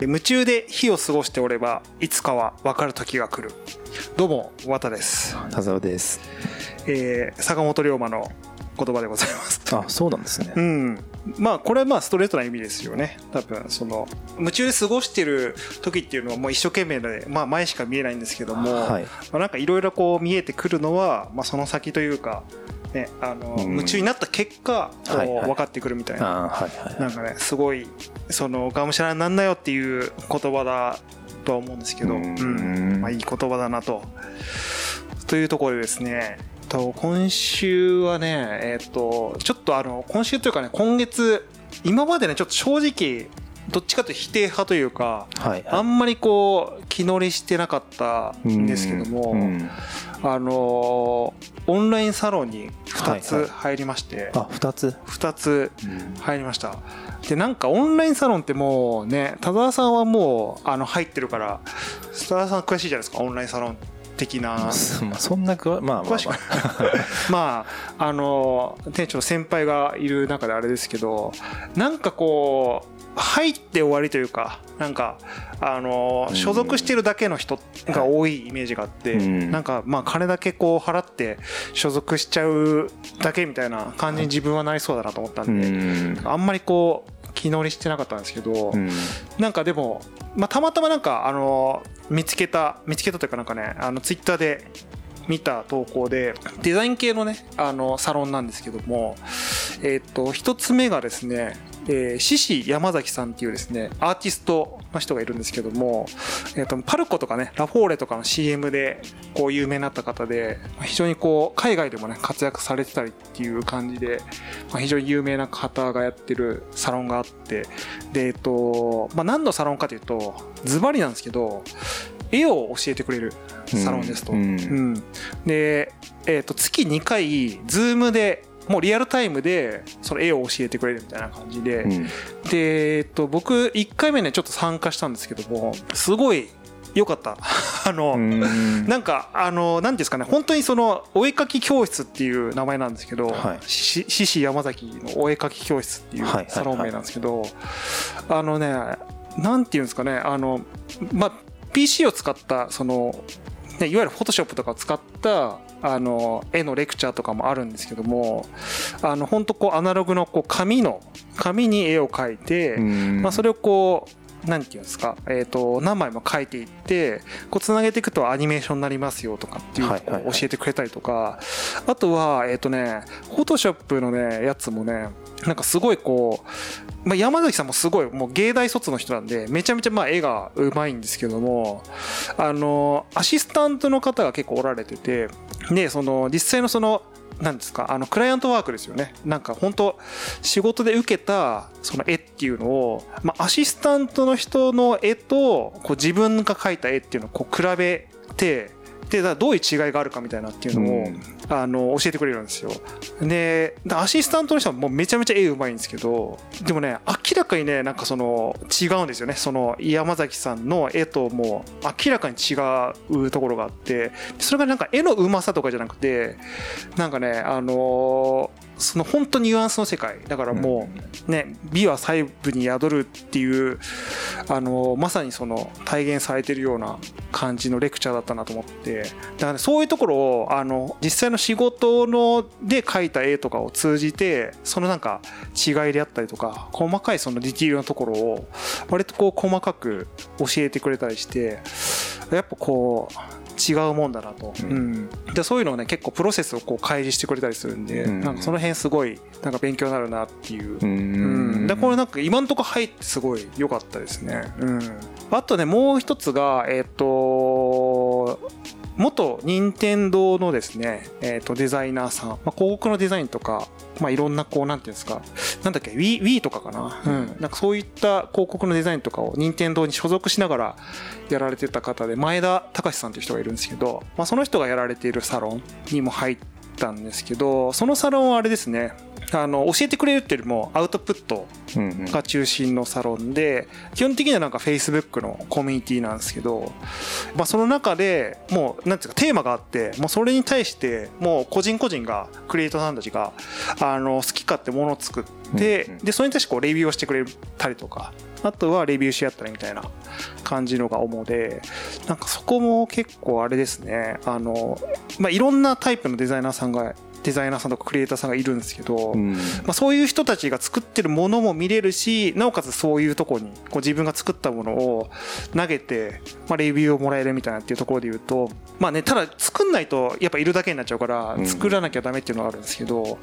で夢中で日を過ごしておればいつかは分かる時が来る。どうも綿です。田沢です。えー坂本龍馬の言葉でございます。あそうなんですね。うん。まあこれはまあストレートな意味ですよね。多分その夢中で過ごしてる時っていうのはもう一生懸命で、まあ、前しか見えないんですけども、はい。まあ、なんかいろいろこう見えてくるのは、まあ、その先というか、ね、あのうん。夢中になった結果こはいはい。う分かってくるみたいな、あはいはい。なんかねすごいそのがむしゃらになんなよっていう言葉だとは思うんですけど、ううん。んまあ、いい言葉だなと。というところでですねと今週はねえっ、とちょっとあの今週というかね今月今までねちょっと正直どっちかというと否定派というかはい。あんまりこう気乗りしてなかったんですけども、うん。あのオンラインサロンに2はいはい。つ入りまして、あ二つ？2つ入りました。でなんかオンラインサロンってもうね田沢さんはもうあの入ってるから田沢さん詳しいじゃないですかオンラインサロン的な。まあそんなくわまあまあ。詳しく。まああの店長の先輩がいる中であれですけどなんかこう入って終わりというかなんかあのうん。所属してるだけの人が多いイメージがあってうん。なんかまあ金だけこう払って所属しちゃうだけみたいな感じに自分はなりそうだなと思ったうん。でんあんまりこう気乗りしてなかったんですけどうん。なんかでも、まあ、たまたまなんかあの見つけた見つけたというかなんかねあのツイッターで見た投稿でデザイン系のねあのサロンなんですけどもえっと一つ目がですねえー、獅子山崎さんっていうですねアーティストの人がいるんですけども、えー、とパルコとかねラフォーレとかの CM でこう有名になった方で非常にこう海外でもね活躍されてたりっていう感じで、まあ、非常に有名な方がやってるサロンがあってでえっと、まあ、何のサロンかというとズバリなんですけど絵を教えてくれるサロンですと。うんうんで、えっと月2回 Zoom でもうリアルタイムでその絵を教えてくれるみたいな感じで、うん。で、えっと、僕1回目ねちょっと参加したんですけどもすごい良かった。あの、うん。なんかあの何ていうんですかね本当にそのお絵描き教室っていう名前なんですけどはい。し獅子山崎のお絵描き教室っていうサロン名なんですけどあのねなんていうんですかねあのまあ PC を使ったそのねいわゆるフォトショップとかを使ったあの絵のレクチャーとかもあるんですけどもあの本当こうアナログのこう紙の紙に絵を描いて、うん。まあ、それをこうなんていうんですか、えー、と何枚も書いていってこうつなげていくとアニメーションになりますよとかっていうのを教えてくれたりとか。あとはえっ、とねフォトショップのねやつもねなんかすごいこう、まあ、山崎さんもすごいもう芸大卒の人なんでめちゃめちゃまあ絵がうまいんですけどもあのアシスタントの方が結構おられててでその実際のそのなんですかあのクライアントワークですよね。なんか本当仕事で受けたその絵っていうのを、まあ、アシスタントの人の絵とこう自分が描いた絵っていうのをこう比べてでだからどういう違いがあるかみたいなっていうのを、うんあの教えてくれるんですよでアシスタントの人はもうめちゃめちゃ絵うまいんですけどでもね明らかにねなんかその違うんですよねその山崎さんの絵ともう明らかに違うところがあってそれがなんか絵のうまさとかじゃなくてなんかねあのその本当ニュアンスの世界。だからもうね美は細部に宿るっていうあのまさにその体現されてるような感じのレクチャーだったなと思って。だから、ね、そういうところをあの実際の仕事ので描いた絵とかを通じてそのなんか違いであったりとか細かいそのディティールのところを割とこう細かく教えてくれたりしてやっぱこう違うもんだなと、ううん。んでそういうのをね結構プロセスをこう開示してくれたりするんで、うん。なんかその辺すごいなんか勉強になるなっていう。ううんん。でこれなんか今んとこ入ってすごい良かったですね。うん、あとねもう一つがえっ、と元任天堂のですね、えー、とデザイナーさん、まあ、広告のデザインとか、まあ、いろんなこうなんていうんですかなんだっけ Wii, Wii とかかな,、うん、なんかそういった広告のデザインとかを任天堂に所属しながらやられてた方で前田隆さんという人がいるんですけど、まあ、その人がやられているサロンにも入ったんですけどそのサロンはあれですね。あの教えてくれるっていうよりもアウトプットが中心のサロンで基本的にはなんか Facebook のコミュニティなんですけど、まあ、その中でもうなんていうかテーマがあってもうそれに対してもう個人個人がクリエイターさんたちがあの好き勝手ものを作っでうんうん。でそれに対してこうレビューをしてくれたりとかあとはレビューし合ったりみたいな感じのが主でなんかそこも結構あれですね。あの、まあ、いろんなタイプのデザイナーさんがデザイナーさんとかクリエイターさんがいるんですけど、うん。まあ、そういう人たちが作ってるものも見れるしなおかつそういうところにこう自分が作ったものを投げて、まあ、レビューをもらえるみたいなっていうところで言うとまあねただ作んないとやっぱいるだけになっちゃうからうん。作らなきゃダメっていうのがあるんですけど、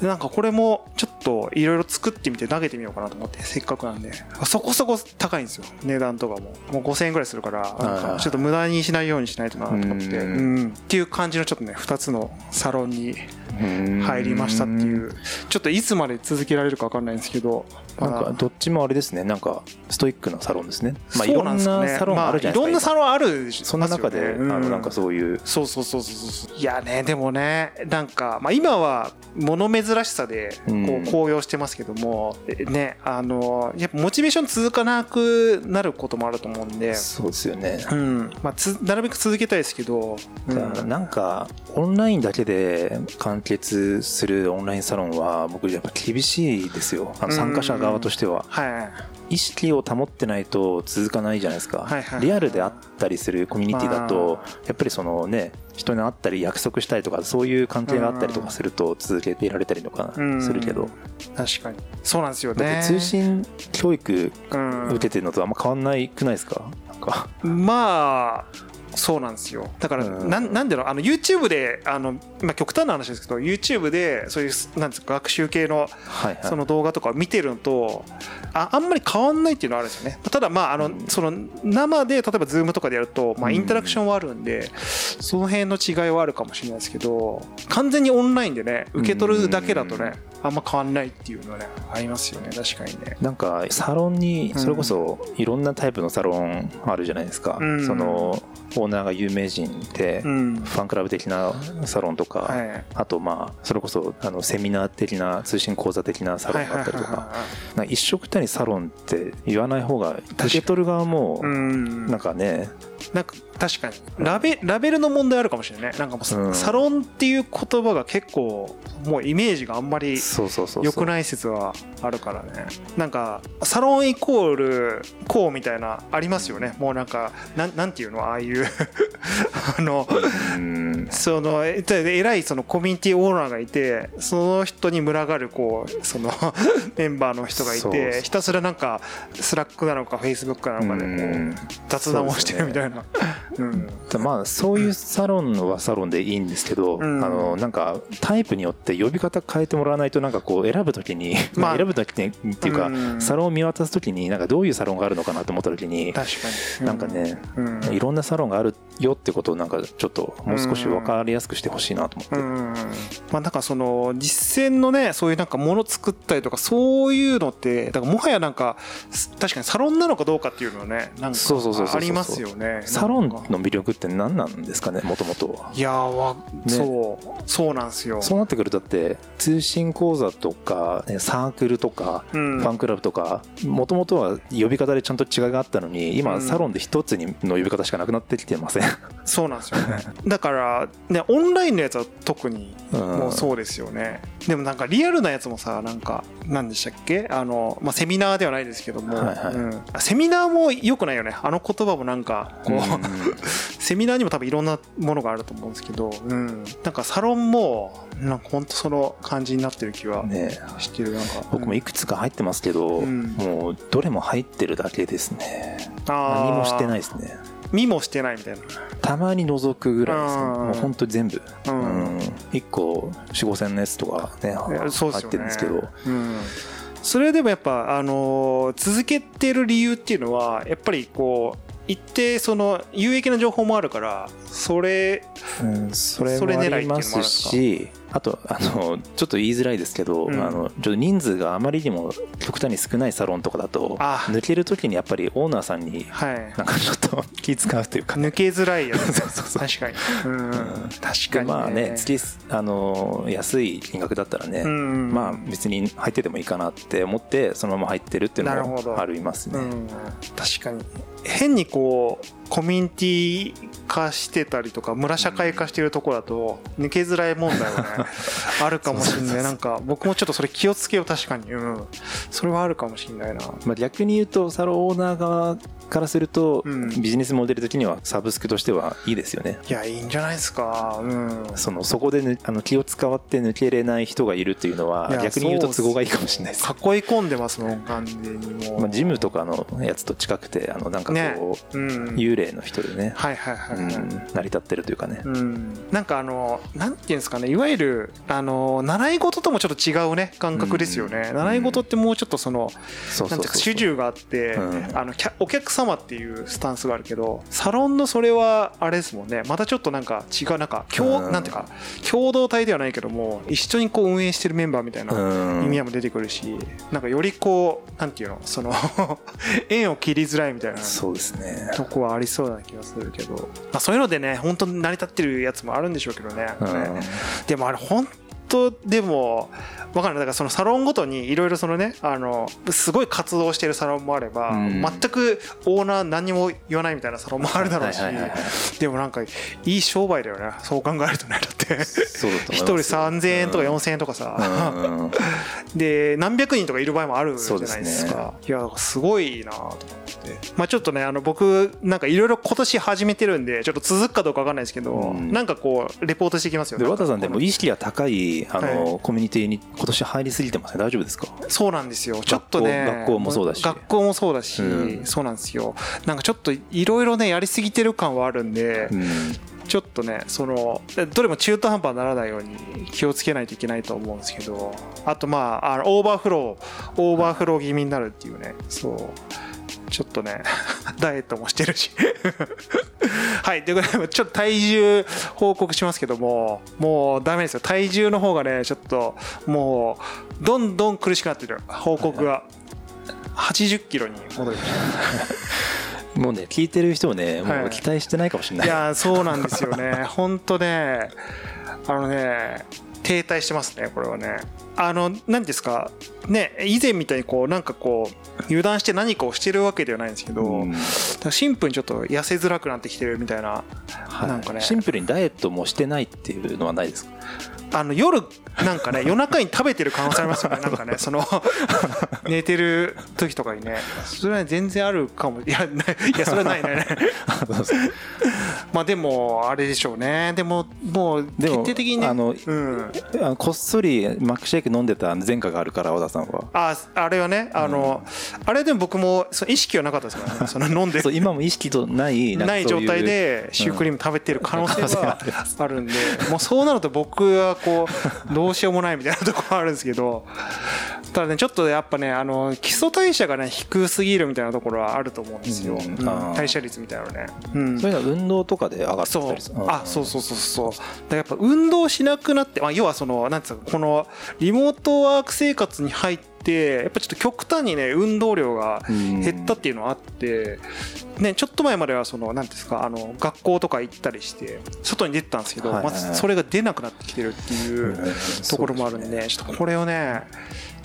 なんかこれもちょっといろいろ作ってみて投げてみようかなと思ってせっかくなんで。そこそこ高いんですよ。値段とかも。もう5000円ぐらいするからちょっと無駄にしないようにしないとなと思って、うん。うん。っていう感じのちょっとね2つのサロンにうん Okay. 入りましたっていう。ちょっといつまで続けられるか分かんないんですけど。なんかどっちもあれですね。なんかストイックなサロンですね。まあいろんなサロンあるじゃないですかまあいろんなサロンあるそんな中で、あのなんかそういう。そうそうそうそうそう。いやねでもねなんか、まあ、今は物珍しさでこう高揚してますけども、えねあのやっぱモチベーション続かなくなることもあると思うんで、そうですよね。うん。まあ、つなるべく続けたいですけど、うん。なんかオンラインだけで完結するオンラインサロンは僕やっぱ厳しいですよ。あの参加者側としては。はい。意識を保ってないと続かないじゃないですか、はいはい。リアルであったりするコミュニティだとあ。やっぱりそのね人に会ったり約束したりとかそういう関係があったりとかすると続けていられたりとかうん。するけど。確かに。そうなんですよね。て通信教育うん受けてるのとあんま変わんないくないですか？なんか。まあそうなんですよ。だからうん。なんなんでのあの YouTube であの、まあ、極端な話ですけど YouTube でそういうなんですか学習系のその動画とかを見てるのとああんまり変わんないっていうのはあるんですよね。ただまああのうん。その生で例えば Zoom とかでやるとまあうん。インタラクションはあるんでその辺の違いはあるかもしれないですけど完全にオンラインでね受け取るだけだとねあんま変わんないっていうのはねありますよね。確かにね。なんかサロンにそれこそいろんなタイプのサロンあるじゃないですか、うん。そのオーナーが有名人でうん。ファンクラブ的なサロンとか、はい。あとまあそれこそあのセミナー的な通信講座的なサロンがあったりとか。一色たにサロンって言わない方が受け取る側もうんなんかねなんか確かに。ラベラベルの問題あるかもしれないなんかもう、うん。サロンっていう言葉が結構もうイメージがあんまり良くない説はあるからね。なんかサロンイコールこうみたいなありますよね。もうなんかなんなんていうの？ああいう あのうん。そのえ偉いそのコミュニティオーナーがいてその人に群がるこうその メンバーの人がいてひたすらなんか Slack なのかフェイスブックなのかでこううん。雑談をしてるみたいな。うん。まあそういうサロンはサロンでいいんですけど、うん。あのなんかタイプによって呼び方変えてもらわないとなんかこう選ぶときに、まあ。選ぶときにっていうか、うん。サロンを見渡すときになんかどういうサロンがあるのかなと思ったときに、確かに。なんかね、うん。いろんなサロンがあるよってことをなんかちょっともう少し分かりやすくしてほしいなと思って、うんまあなんかその実践のねそういうなんかもの作ったりとかそういうのってだからもはやなんかす確かにサロンなのかどうかっていうのはねなんかありますよね。サロンの魅力って何なんですかねもともといやーわ、ね。そう。そうなんですよ。そうなってくるとだって通信講座とか、ね、サークルとか、うん。ファンクラブとかもともとは呼び方でちゃんと違いがあったのに今うん。サロンで一つにの呼び方しかなくなってきてません。そうなんですよね。だからねオンラインのやつは特にうん。もうそうですよね、でもなんかリアルなやつもさなんか何でしたっけ？あの、まあ、セミナーではないですけども、はいはい。うん。セミナーも良くないよね。あの言葉もなんかこう、セミナーにも多分いろんなものがあると思うんですけど、うん、なんかサロンもなんか本当その感じになってる気はうんね。してる。なんか僕もいくつか入ってますけど、うん。もうどれも入ってるだけですね。何何もしてないですね見もしてないみたいな。たまに覗くぐらいですね。うん。もう本当全部、ううん。ん、1個4 5千のやつとかね入ってるんですけど。うん、それでもやっぱ、あのー続けてる理由っていうのはやっぱりこう一定その有益な情報もあるからそれうん、それそれもありますしあとあのちょっと言いづらいですけど、うん。あのちょっと人数があまりにも極端に少ないサロンとかだとあ。抜ける時にやっぱりオーナーさんにはい。なんかちょっと 気使うというか。抜けづらいやつ そうそうそう。確かに、うん、確かでに、ね、まあね月あの安い金額だったらね、うんまあ別に入っててもいいかなって思ってそのまま入ってるっていうのもありますね。うん、確かに。変にこうコミュニティ化してたりとか村社会化してるところだと抜けづらい問題はね あるかもしれない。なんか僕もちょっとそれ気をつけよう確かに。うん。それはあるかもしれないな。まあ、逆に言うとサロンオーナー側からすると、うん。ビジネスモデル的にはサブスクとしてはいいですよね。いやいいんじゃないですか。うん。そのそこで、ね、あの気を使って抜けれない人がいるっていうのは逆に言うと都合がいいかもしれないです。囲い込んでますもん完全にもう、まあ、ジムとかのやつと近くてあのなんかこう、うん。幽霊の人でね、はいはいはい、はい。うん、成り立ってるというかね、うん、なんかあのなんていうんですかね。いわゆるあの習い事ともちょっと違うね感覚ですよね、うん。習い事ってもうちょっとその、そうそうそうなんていうか主従があって、うん。あのお客様っていうスタンスがあるけどサロンのそれはあれですもんね。またちょっとなんか違うなんか共、うん。なんていうか共同体ではないけども一緒にこう運営してるメンバーみたいなうん。意味合いも出てくるし、なんかよりこうなんていうのその 縁を切りづらいみたいなそうですね。とこはありそうな気がするけど、まあ、そういうのでね本当に成り立ってるやつもあるんでしょうけどね、うん。でもあれ本当でも分かんないだからそのサロンごとにいろいろそのねあのすごい活動してるサロンもあれば、うん。全くオーナー何にも言わないみたいなサロンもあるだろうしでもなんかいい商売だよねそう考えるとねだって。そうだと一人思いますよ。3000円とか4000円とかさ、うん。う んで何百人とかいる場合もあるじゃないですか。いやすごいなと思って。まあちょっとねあの僕なんかいろいろ今年始めてるんでちょっと続くかどうかわかんないですけど、うん。なんかこうレポートしていきますよで和田さんでもい意識が高いあの、はコミュニティに今年入りすぎてますね。大丈夫ですか？そうなんですよ。ちょっとね学校もそうだし。学校もそうだし、うん。そうなんですよ。なんかちょっといろいろねやりすぎてる感はあるんで、うん。ちょっとねそのどれも中途半端にならないように気をつけないといけないと思うんですけどあとまああのオーバーフローオーバーフロー気味になるっていうね。そう。ちょっとね ダイエットもしてるしはいということでちょっと体重報告しますけどももうダメですよ。体重の方がねちょっともうどんどん苦しくなってる。報告が。80キロに戻りました。もうね聞いてる人もねもはい。う期待してないかもしれない。い、やそうなんですよね。本当ねあのね停滞してますねこれはね。あの何ですか？ね以前みたいにこうなんかこう油断して何かをしてるわけではないんですけど、うん。シンプルにちょっと痩せづらくなってきてるみたいなはい。なんかね。シンプルにダイエットもしてないっていうのはないですか？あの夜なんかね夜中に食べてる可能性ありますよね。なんかねその 寝てる時とかにね。それはね全然あるかも。いやないいやそれはないないないまあでもあれでしょうね。でももう決定的にね。あのうん。こっそりマックシェイク飲んでた前科があるから和田さんは。ああれはねあの、あれでも僕もその意識はなかったですからね。その飲んで。そう今も意識とないない状態でシュークリーム食べてる可能性はあるんで、もうそうなると僕はこうどうしようもないみたいなところあるんですけど。ただねちょっとやっぱねあの基礎代謝がね低すぎるみたいなところはあると思うんですよ、うん。代謝率みたいなのね、うん。そういうのは運動とかで上がってたりするあそうそうそうそう。だからやっぱ運動しなくなって、まあ、要はそのなんつうかこのリモートワーク生活に入ってやっぱちょっと極端にね運動量が減ったっていうのはあって、ね、ちょっと前まではそのなんていうんですかあの学校とか行ったりして外に出てたんですけど、まあ、それが出なくなってきてるっていうところもあるんでちょっとこれをね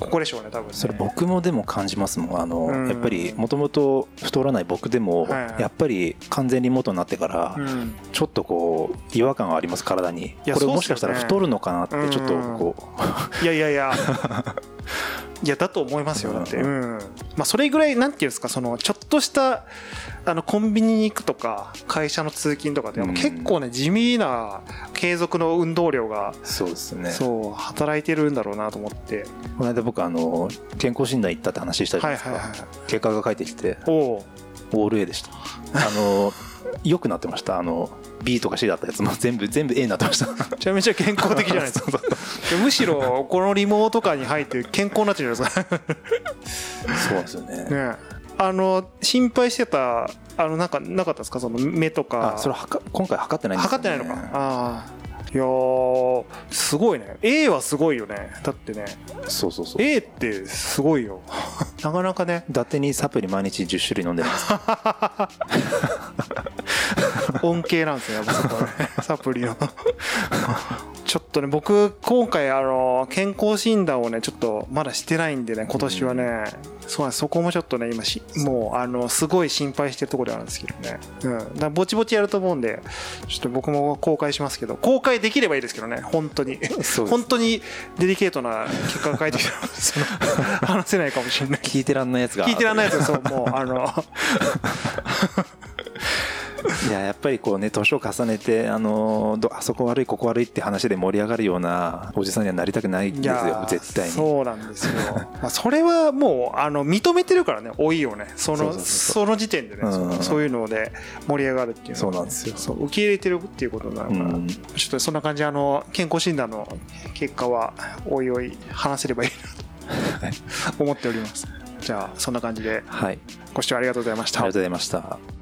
ここでしょうね多分ね。それ僕もでも感じますもん。あの、うん。やっぱりもともと太らない僕でも、はいはい。やっぱり完全リモートになってから、うん。ちょっとこう違和感があります体に。やこれもしかしたら太るのかなってちょっとこう、いやいやいや。いやだと思いますよだって、ううんまあ、それぐらいなんていうんですかそのちょっとしたあのコンビニに行くとか会社の通勤とかでうん。結構ね地味な継続の運動量がそうですね。そう働いてるんだろうなと思って。この間僕あの健康診断行ったって話したじゃないですか、はいはいはい結果が返ってきておおオール A でした。あの良くなってました。あの B とか C だったやつも 全部全部 A になってました。めちゃめちゃ健康的じゃないですか。むしろこのリモートカーに入って健康になってるじゃないですか。そうですよね。ね。あの心配してたあのなんかなかったですか？その目とか。あそれはか今回測ってないんですよ、ね、測ってないのか。ああいやーすごいね。A はすごいよね。だってね。そうそうそう。A ってすごいよ。なかなかね。伊達にサプリ毎日10種類飲んでるんです恩恵なんですよやっぱそこは。ねサプリの。ちょっととね僕今回あの健康診断をねちょっとまだしてないんでね今年はね、そうなんです。そこもちょっとね今しもうあのすごい心配してるところであるんですけどね。うん。だからぼちぼちやると思うんでちょっと僕も公開しますけど。公開できればいいですけどね本当に。本当にデリケートな結果が返ってきたらその 話せないかもしれない。聞いてらんないやつが。聞いてらんないですよそうもうあのいややっぱりこうね年を重ねてあのどあそこ悪いここ悪いって話で盛り上がるようなおじさんにはなりたくないんですよー絶対に。そうなんですよ、まあ、それはもうあの認めてるからね老いをね。そのその時点でね、うん。そのそういうので盛り上がるっていうそうなんですよ。そう受け入れてるっていうことになるから、うん。ちょっとそんな感じであの健康診断の結果はおいおい話せればいいなと 思っております。じゃあそんな感じで。はい。ご視聴ありがとうございました。ありがとうございました